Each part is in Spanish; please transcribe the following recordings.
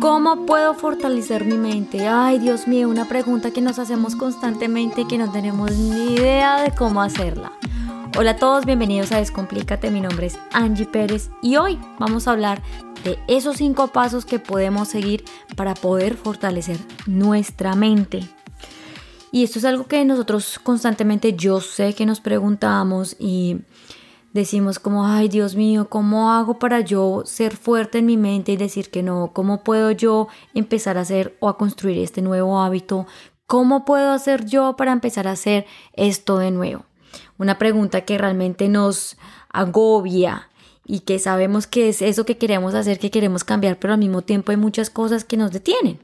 ¿Cómo puedo fortalecer mi mente? Ay, Dios mío, una pregunta que nos hacemos constantemente y que no tenemos ni idea de cómo hacerla. Hola a todos, bienvenidos a Descomplícate, mi nombre es Angie Pérez y hoy vamos a hablar de esos cinco pasos que podemos seguir para poder fortalecer nuestra mente. Y esto es algo que nosotros constantemente yo sé que nos preguntamos y decimos como, ay Dios mío, ¿cómo hago para yo ser fuerte en mi mente y decir que no? ¿Cómo puedo yo empezar a hacer o a construir este nuevo hábito? ¿Cómo puedo hacer yo para empezar a hacer esto de nuevo? Una pregunta que realmente nos agobia y que sabemos que es eso que queremos hacer, que queremos cambiar, pero al mismo tiempo hay muchas cosas que nos detienen.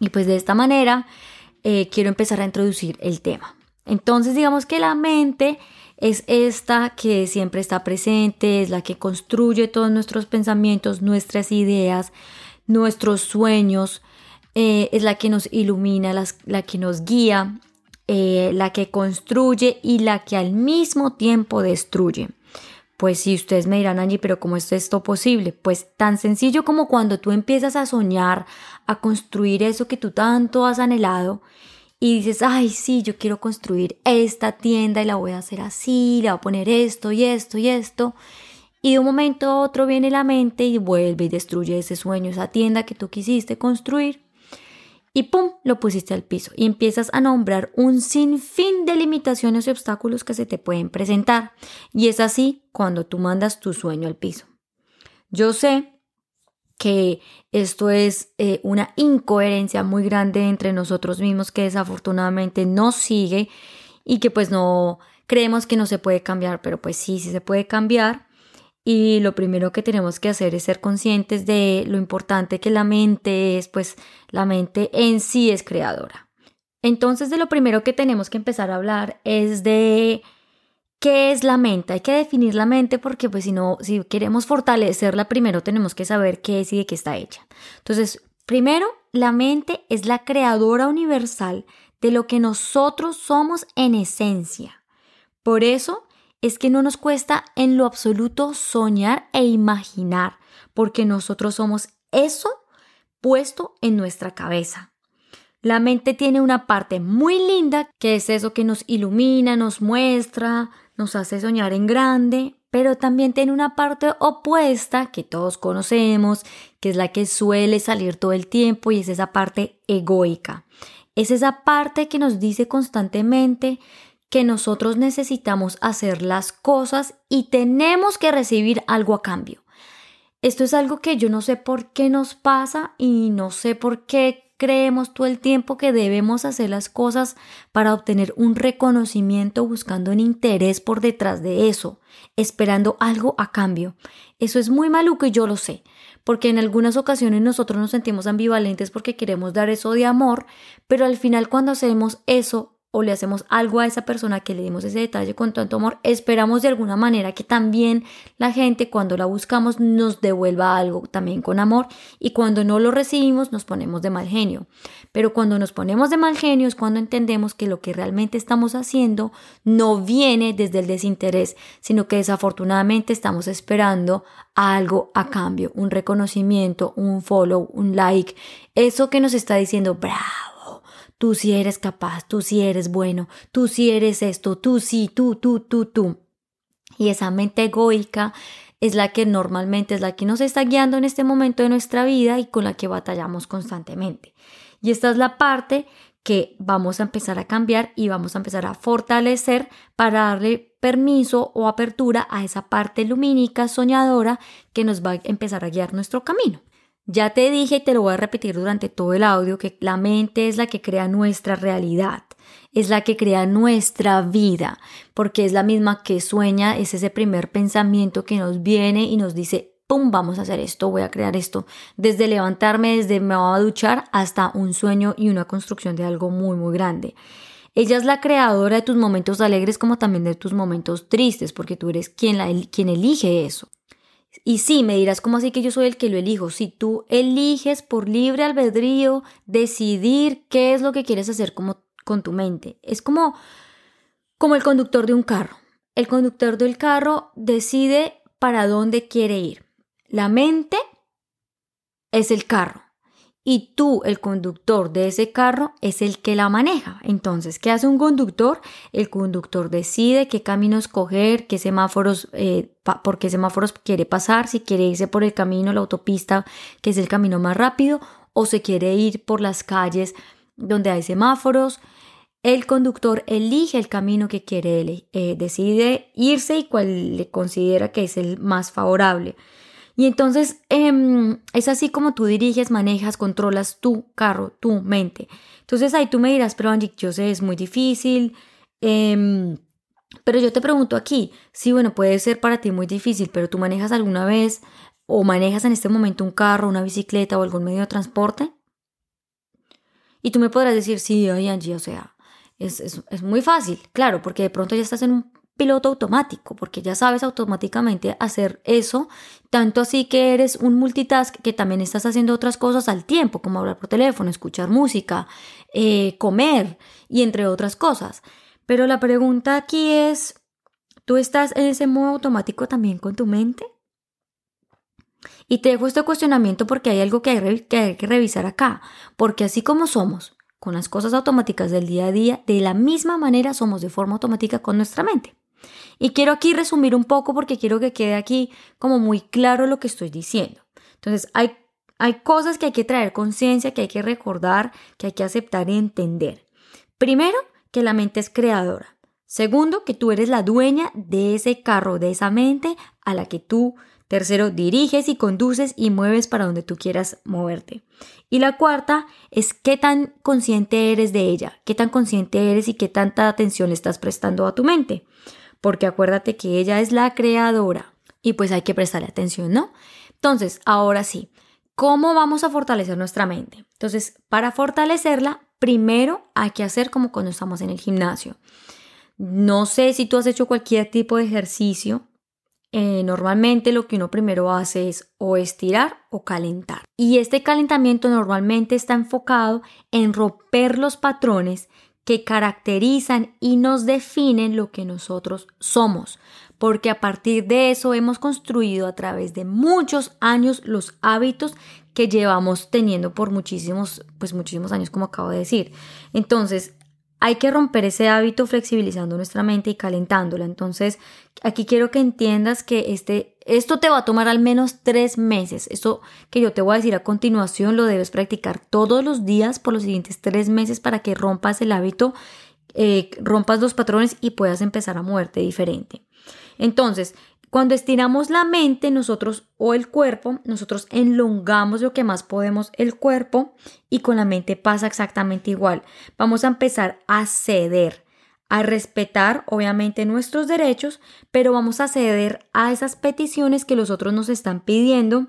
Y pues de esta manera eh, quiero empezar a introducir el tema. Entonces digamos que la mente es esta que siempre está presente, es la que construye todos nuestros pensamientos, nuestras ideas, nuestros sueños, eh, es la que nos ilumina, la que nos guía, eh, la que construye y la que al mismo tiempo destruye. Pues si ustedes me dirán, Angie, pero ¿cómo es esto posible? Pues tan sencillo como cuando tú empiezas a soñar, a construir eso que tú tanto has anhelado y dices, ay, sí, yo quiero construir esta tienda y la voy a hacer así, le voy a poner esto y esto y esto. Y de un momento a otro viene la mente y vuelve y destruye ese sueño, esa tienda que tú quisiste construir. Y pum, lo pusiste al piso. Y empiezas a nombrar un sinfín de limitaciones y obstáculos que se te pueden presentar. Y es así cuando tú mandas tu sueño al piso. Yo sé que esto es eh, una incoherencia muy grande entre nosotros mismos que desafortunadamente no sigue y que pues no creemos que no se puede cambiar, pero pues sí, sí se puede cambiar. Y lo primero que tenemos que hacer es ser conscientes de lo importante que la mente es, pues la mente en sí es creadora. Entonces de lo primero que tenemos que empezar a hablar es de ¿Qué es la mente? Hay que definir la mente porque pues si no, si queremos fortalecerla primero tenemos que saber qué es y de qué está hecha. Entonces, primero, la mente es la creadora universal de lo que nosotros somos en esencia. Por eso es que no nos cuesta en lo absoluto soñar e imaginar, porque nosotros somos eso puesto en nuestra cabeza. La mente tiene una parte muy linda, que es eso que nos ilumina, nos muestra, nos hace soñar en grande, pero también tiene una parte opuesta que todos conocemos, que es la que suele salir todo el tiempo y es esa parte egoica. Es esa parte que nos dice constantemente que nosotros necesitamos hacer las cosas y tenemos que recibir algo a cambio. Esto es algo que yo no sé por qué nos pasa y no sé por qué creemos todo el tiempo que debemos hacer las cosas para obtener un reconocimiento buscando un interés por detrás de eso, esperando algo a cambio. Eso es muy maluco y yo lo sé, porque en algunas ocasiones nosotros nos sentimos ambivalentes porque queremos dar eso de amor, pero al final cuando hacemos eso o le hacemos algo a esa persona que le dimos ese detalle con tanto amor, esperamos de alguna manera que también la gente cuando la buscamos nos devuelva algo también con amor y cuando no lo recibimos nos ponemos de mal genio. Pero cuando nos ponemos de mal genio es cuando entendemos que lo que realmente estamos haciendo no viene desde el desinterés, sino que desafortunadamente estamos esperando algo a cambio, un reconocimiento, un follow, un like, eso que nos está diciendo bravo tú sí eres capaz, tú sí eres bueno, tú sí eres esto, tú sí, tú, tú, tú, tú. Y esa mente egoica es la que normalmente es la que nos está guiando en este momento de nuestra vida y con la que batallamos constantemente. Y esta es la parte que vamos a empezar a cambiar y vamos a empezar a fortalecer para darle permiso o apertura a esa parte lumínica soñadora que nos va a empezar a guiar nuestro camino. Ya te dije y te lo voy a repetir durante todo el audio que la mente es la que crea nuestra realidad, es la que crea nuestra vida, porque es la misma que sueña, es ese primer pensamiento que nos viene y nos dice, ¡pum! Vamos a hacer esto, voy a crear esto. Desde levantarme, desde me voy a duchar, hasta un sueño y una construcción de algo muy, muy grande. Ella es la creadora de tus momentos alegres como también de tus momentos tristes, porque tú eres quien, quien elige eso. Y sí, me dirás, ¿cómo así que yo soy el que lo elijo? Si tú eliges por libre albedrío decidir qué es lo que quieres hacer como, con tu mente. Es como, como el conductor de un carro. El conductor del carro decide para dónde quiere ir. La mente es el carro. Y tú, el conductor de ese carro, es el que la maneja. Entonces, ¿qué hace un conductor? El conductor decide qué camino escoger, qué semáforos, eh, por qué semáforos quiere pasar, si quiere irse por el camino, la autopista, que es el camino más rápido, o se quiere ir por las calles donde hay semáforos. El conductor elige el camino que quiere, eh, decide irse y cuál le considera que es el más favorable. Y entonces em, es así como tú diriges, manejas, controlas tu carro, tu mente. Entonces ahí tú me dirás, pero Angie, yo sé, es muy difícil. Em, pero yo te pregunto aquí, sí, bueno, puede ser para ti muy difícil, pero tú manejas alguna vez o manejas en este momento un carro, una bicicleta o algún medio de transporte. Y tú me podrás decir, sí, ay Angie, o sea, es, es muy fácil, claro, porque de pronto ya estás en un piloto automático, porque ya sabes automáticamente hacer eso, tanto así que eres un multitask que también estás haciendo otras cosas al tiempo, como hablar por teléfono, escuchar música, eh, comer y entre otras cosas. Pero la pregunta aquí es, ¿tú estás en ese modo automático también con tu mente? Y te dejo este cuestionamiento porque hay algo que hay, que hay que revisar acá, porque así como somos, con las cosas automáticas del día a día, de la misma manera somos de forma automática con nuestra mente. Y quiero aquí resumir un poco porque quiero que quede aquí como muy claro lo que estoy diciendo. Entonces, hay, hay cosas que hay que traer conciencia, que hay que recordar, que hay que aceptar y entender. Primero, que la mente es creadora. Segundo, que tú eres la dueña de ese carro, de esa mente a la que tú, tercero, diriges y conduces y mueves para donde tú quieras moverte. Y la cuarta es qué tan consciente eres de ella, qué tan consciente eres y qué tanta atención le estás prestando a tu mente porque acuérdate que ella es la creadora y pues hay que prestarle atención, ¿no? Entonces, ahora sí, ¿cómo vamos a fortalecer nuestra mente? Entonces, para fortalecerla, primero hay que hacer como cuando estamos en el gimnasio. No sé si tú has hecho cualquier tipo de ejercicio. Eh, normalmente lo que uno primero hace es o estirar o calentar. Y este calentamiento normalmente está enfocado en romper los patrones que caracterizan y nos definen lo que nosotros somos, porque a partir de eso hemos construido a través de muchos años los hábitos que llevamos teniendo por muchísimos, pues muchísimos años, como acabo de decir. Entonces, hay que romper ese hábito flexibilizando nuestra mente y calentándola. Entonces, aquí quiero que entiendas que este, esto te va a tomar al menos tres meses. Esto que yo te voy a decir a continuación lo debes practicar todos los días por los siguientes tres meses para que rompas el hábito, eh, rompas los patrones y puedas empezar a moverte diferente. Entonces, cuando estiramos la mente, nosotros o el cuerpo, nosotros enlongamos lo que más podemos el cuerpo y con la mente pasa exactamente igual. Vamos a empezar a ceder, a respetar obviamente nuestros derechos, pero vamos a ceder a esas peticiones que los otros nos están pidiendo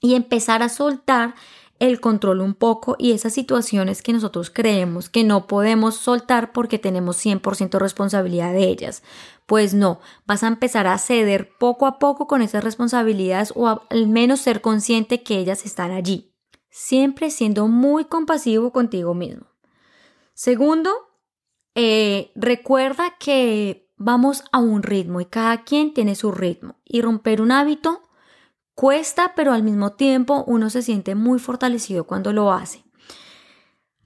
y empezar a soltar el control un poco y esas situaciones que nosotros creemos que no podemos soltar porque tenemos 100% responsabilidad de ellas. Pues no, vas a empezar a ceder poco a poco con esas responsabilidades o al menos ser consciente que ellas están allí. Siempre siendo muy compasivo contigo mismo. Segundo, eh, recuerda que vamos a un ritmo y cada quien tiene su ritmo y romper un hábito Cuesta, pero al mismo tiempo uno se siente muy fortalecido cuando lo hace.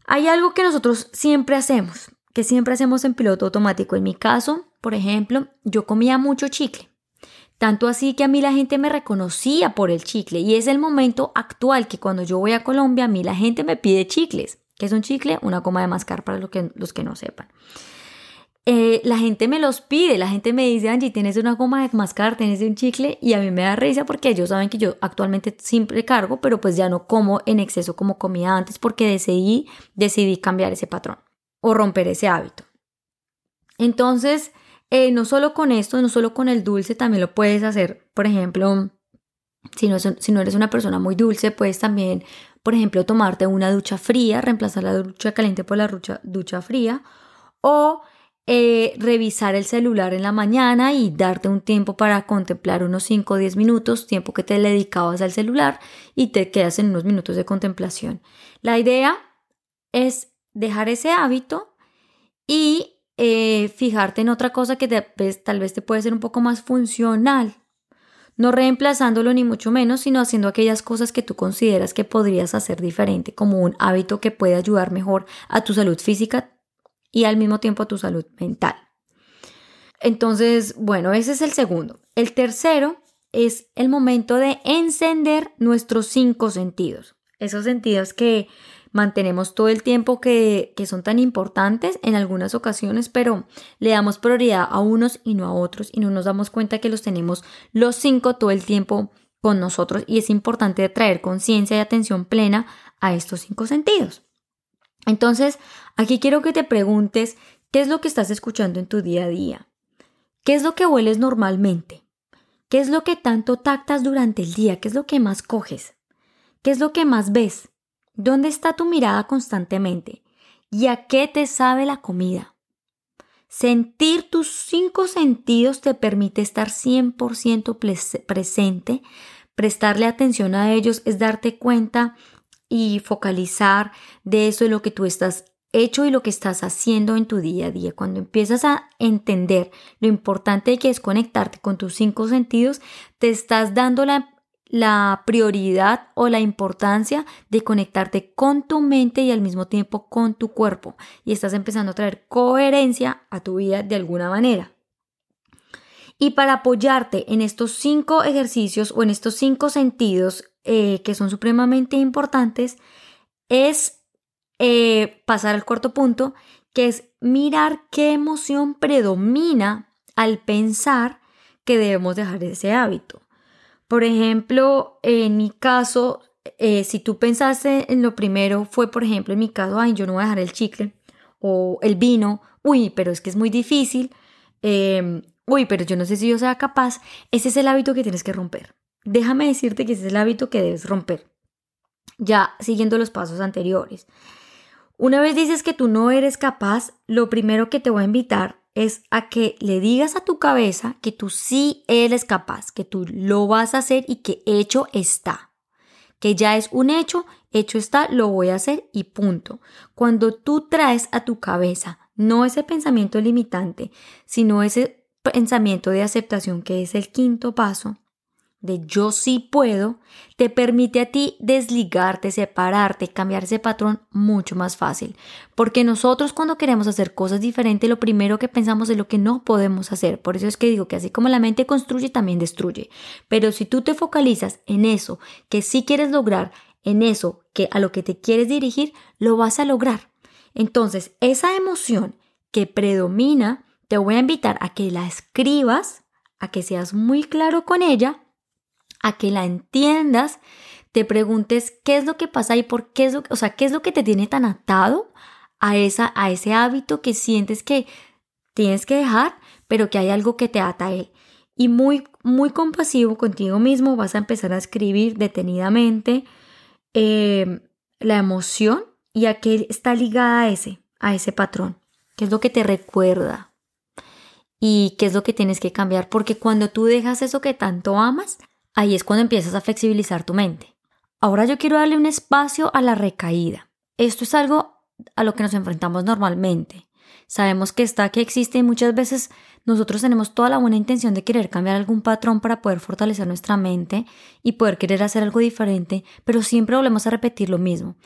Hay algo que nosotros siempre hacemos, que siempre hacemos en piloto automático. En mi caso, por ejemplo, yo comía mucho chicle. Tanto así que a mí la gente me reconocía por el chicle y es el momento actual que cuando yo voy a Colombia a mí la gente me pide chicles. ¿Qué es un chicle? Una coma de mascar para los que, los que no sepan. Eh, la gente me los pide, la gente me dice, Angie, tienes una goma de mascar, tienes un chicle, y a mí me da risa porque ellos saben que yo actualmente siempre cargo, pero pues ya no como en exceso como comía antes porque decidí, decidí cambiar ese patrón o romper ese hábito. Entonces, eh, no solo con esto, no solo con el dulce, también lo puedes hacer, por ejemplo, si no, si no eres una persona muy dulce, puedes también, por ejemplo, tomarte una ducha fría, reemplazar la ducha caliente por la ducha, fría, o eh, revisar el celular en la mañana y darte un tiempo para contemplar unos 5 o 10 minutos, tiempo que te dedicabas al celular y te quedas en unos minutos de contemplación. La idea es dejar ese hábito y eh, fijarte en otra cosa que tal vez te puede ser un poco más funcional. no reemplazándolo ni mucho menos, sino haciendo aquellas cosas que tú consideras que podrías hacer diferente, como un hábito que puede ayudar mejor a tu salud física y al mismo tiempo a tu salud mental. Entonces, bueno, ese es el segundo. El tercero es el momento de encender nuestros cinco sentidos. Esos sentidos que mantenemos todo el tiempo que, que, son tan importantes en algunas ocasiones, pero le damos prioridad a unos y no a otros y no nos damos cuenta que los tenemos los cinco todo el tiempo con nosotros y es importante traer conciencia y atención plena a estos cinco sentidos. Entonces, aquí quiero que te preguntes qué es lo que estás escuchando en tu día a día. ¿Qué es lo que hueles normalmente? ¿Qué es lo que tanto tactas durante el día? ¿Qué es lo que más coges? ¿Qué es lo que más ves? ¿Dónde está tu mirada constantemente? ¿Y a qué te sabe la comida? Sentir tus cinco sentidos te permite estar 100% presente. Prestarle atención a ellos es darte cuenta y focalizar de eso de lo que tú estás hecho y lo que estás haciendo en tu día a día. Cuando empiezas a entender lo importante que es conectarte con tus cinco sentidos, te estás dando la la prioridad o la importancia de conectarte con tu mente y al mismo tiempo con tu cuerpo y estás empezando a traer coherencia a tu vida de alguna manera. Y para apoyarte en estos cinco ejercicios o en estos cinco sentidos eh, que son supremamente importantes, es eh, pasar al cuarto punto, que es mirar qué emoción predomina al pensar que debemos dejar ese hábito. Por ejemplo, en mi caso, eh, si tú pensaste en lo primero, fue por ejemplo en mi caso, ay, yo no voy a dejar el chicle o el vino, uy, pero es que es muy difícil, em, uy, pero yo no sé si yo sea capaz, ese es el hábito que tienes que romper. Déjame decirte que ese es el hábito que debes romper, ya siguiendo los pasos anteriores. Una vez dices que tú no eres capaz, lo primero que te voy a invitar es a que le digas a tu cabeza que tú sí eres capaz, que tú lo vas a hacer y que hecho está. Que ya es un hecho, hecho está, lo voy a hacer y punto. Cuando tú traes a tu cabeza no ese pensamiento limitante, sino ese pensamiento de aceptación que es el quinto paso, de yo sí puedo, te permite a ti desligarte, separarte, cambiar ese patrón mucho más fácil. Porque nosotros cuando queremos hacer cosas diferentes, lo primero que pensamos es lo que no podemos hacer. Por eso es que digo que así como la mente construye, también destruye. Pero si tú te focalizas en eso que sí quieres lograr, en eso que a lo que te quieres dirigir, lo vas a lograr. Entonces, esa emoción que predomina, te voy a invitar a que la escribas, a que seas muy claro con ella a que la entiendas, te preguntes qué es lo que pasa y por qué es lo, o sea, qué es lo que te tiene tan atado a esa a ese hábito que sientes que tienes que dejar, pero que hay algo que te ata a él. Y muy muy compasivo contigo mismo vas a empezar a escribir detenidamente eh, la emoción y a qué está ligada a ese a ese patrón, qué es lo que te recuerda y qué es lo que tienes que cambiar, porque cuando tú dejas eso que tanto amas, Ahí es cuando empiezas a flexibilizar tu mente. Ahora yo quiero darle un espacio a la recaída. Esto es algo a lo que nos enfrentamos normalmente. Sabemos que está, que existe y muchas veces nosotros tenemos toda la buena intención de querer cambiar algún patrón para poder fortalecer nuestra mente y poder querer hacer algo diferente, pero siempre volvemos a repetir lo mismo.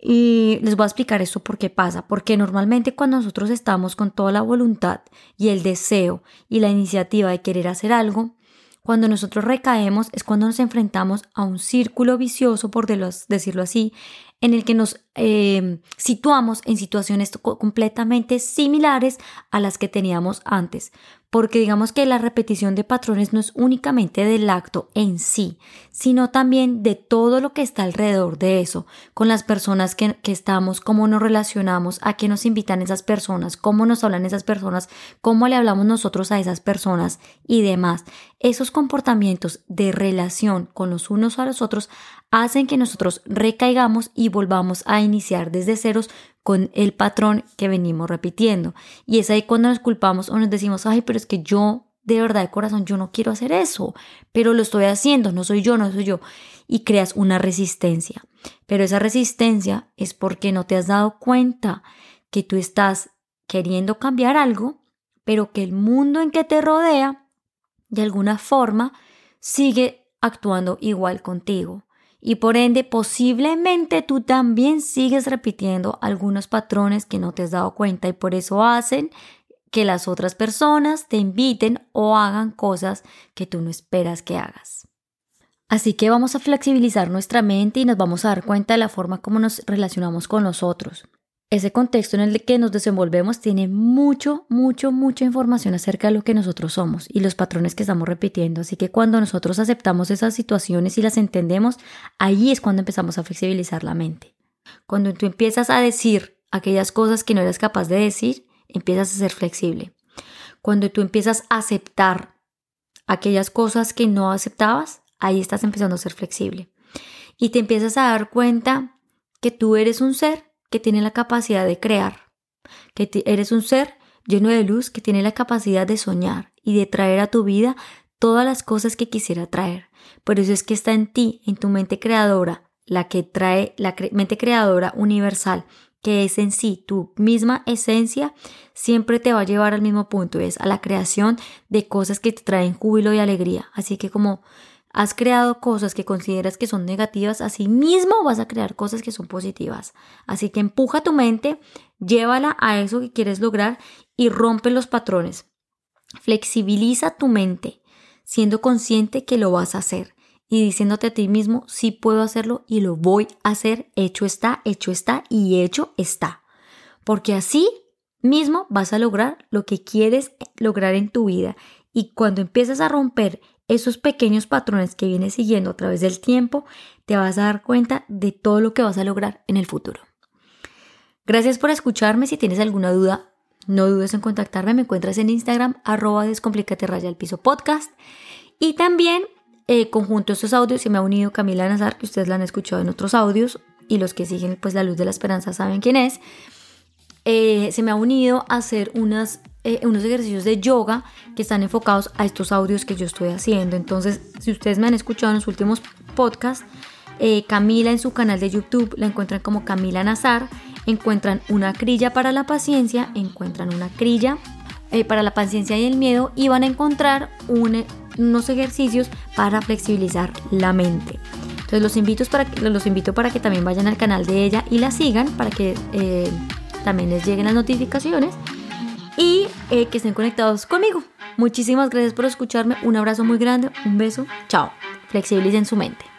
Y les voy a explicar esto por qué pasa, porque normalmente cuando nosotros estamos con toda la voluntad y el deseo y la iniciativa de querer hacer algo, cuando nosotros recaemos es cuando nos enfrentamos a un círculo vicioso, por decirlo así, en el que nos eh, situamos en situaciones completamente similares a las que teníamos antes porque digamos que la repetición de patrones no es únicamente del acto en sí, sino también de todo lo que está alrededor de eso, con las personas que, estamos, cómo nos relacionamos, a qué nos invitan esas personas, cómo nos hablan esas personas, cómo le hablamos nosotros a esas personas y demás. Esos comportamientos de relación con los unos a los otros hacen que nosotros recaigamos y volvamos a iniciar desde ceros con el patrón que venimos repitiendo. Y es ahí cuando nos culpamos o nos decimos, ay, pero es que yo de verdad de corazón yo no quiero hacer eso, pero lo estoy haciendo, no soy yo, no soy yo. Y creas una resistencia. Pero esa resistencia es porque no te has dado cuenta que tú estás queriendo cambiar algo, pero que el mundo en que te rodea, de alguna forma, sigue actuando igual contigo. Y por ende, posiblemente tú también sigues repitiendo algunos patrones que no te has dado cuenta y por eso hacen que las otras personas te inviten o hagan cosas que tú no esperas que hagas. Así que vamos a flexibilizar nuestra mente y nos vamos a dar cuenta de la forma como nos relacionamos con los otros. Ese contexto en el que nos desenvolvemos tiene mucho, mucho, mucha información acerca de lo que nosotros somos y los patrones que estamos repitiendo. Así que cuando nosotros aceptamos esas situaciones y las entendemos, ahí es cuando empezamos a flexibilizar la mente. Cuando tú empiezas a decir aquellas cosas que no eres capaz de decir, empiezas a ser flexible. Cuando tú empiezas a aceptar aquellas cosas que no aceptabas, ahí estás empezando a ser flexible. Y te empiezas a dar cuenta que tú eres un ser que tiene la capacidad de crear, que eres un ser lleno de luz que tiene la capacidad de soñar y de traer a tu vida todas las cosas que quisiera traer. Por eso es que está en ti, en tu mente creadora, la que trae la mente creadora universal, que es en sí tu misma esencia, siempre te va a llevar al mismo punto, es a la creación de cosas que te traen júbilo y alegría. Así que como has creado cosas que consideras que son negativas, así mismo vas a crear cosas que son positivas. Así que empuja tu mente, llévala a eso que quieres lograr y rompe los patrones. Flexibiliza tu mente, siendo consciente que lo vas a hacer y diciéndote a ti mismo, sí puedo hacerlo y lo voy a hacer, hecho está, hecho está y hecho está. Porque así mismo vas a lograr lo que quieres lograr en tu vida. Y cuando empiezas a romper esos pequeños patrones que vienes siguiendo a través del tiempo, te vas a dar cuenta de todo lo que vas a lograr en el futuro. Gracias por escucharme. Si tienes alguna duda, no dudes en contactarme. Me encuentras en Instagram, arroba descomplicate raya al piso podcast. Y también, eh, conjunto a estos audios, se me ha unido Camila Nazar, que ustedes la han escuchado en otros audios. Y los que siguen, pues, la luz de la esperanza saben quién es. Eh, se me ha unido a hacer unas eh, unos ejercicios de yoga que están enfocados a estos audios que yo estoy haciendo. Entonces, si ustedes me han escuchado en los últimos podcasts, eh, Camila en su canal de YouTube la encuentran como Camila Nazar. Encuentran una crilla para la paciencia, encuentran una crilla eh, para la paciencia y el miedo y van a encontrar unos ejercicios para flexibilizar la mente. Entonces los invito, para, los invito para que también vayan al canal de ella y la sigan para que también les lleguen las notificaciones y eh, que estén conectados conmigo. Muchísimas gracias por escucharme. Un abrazo muy grande, un beso. Chao. Flexibilicen su mente.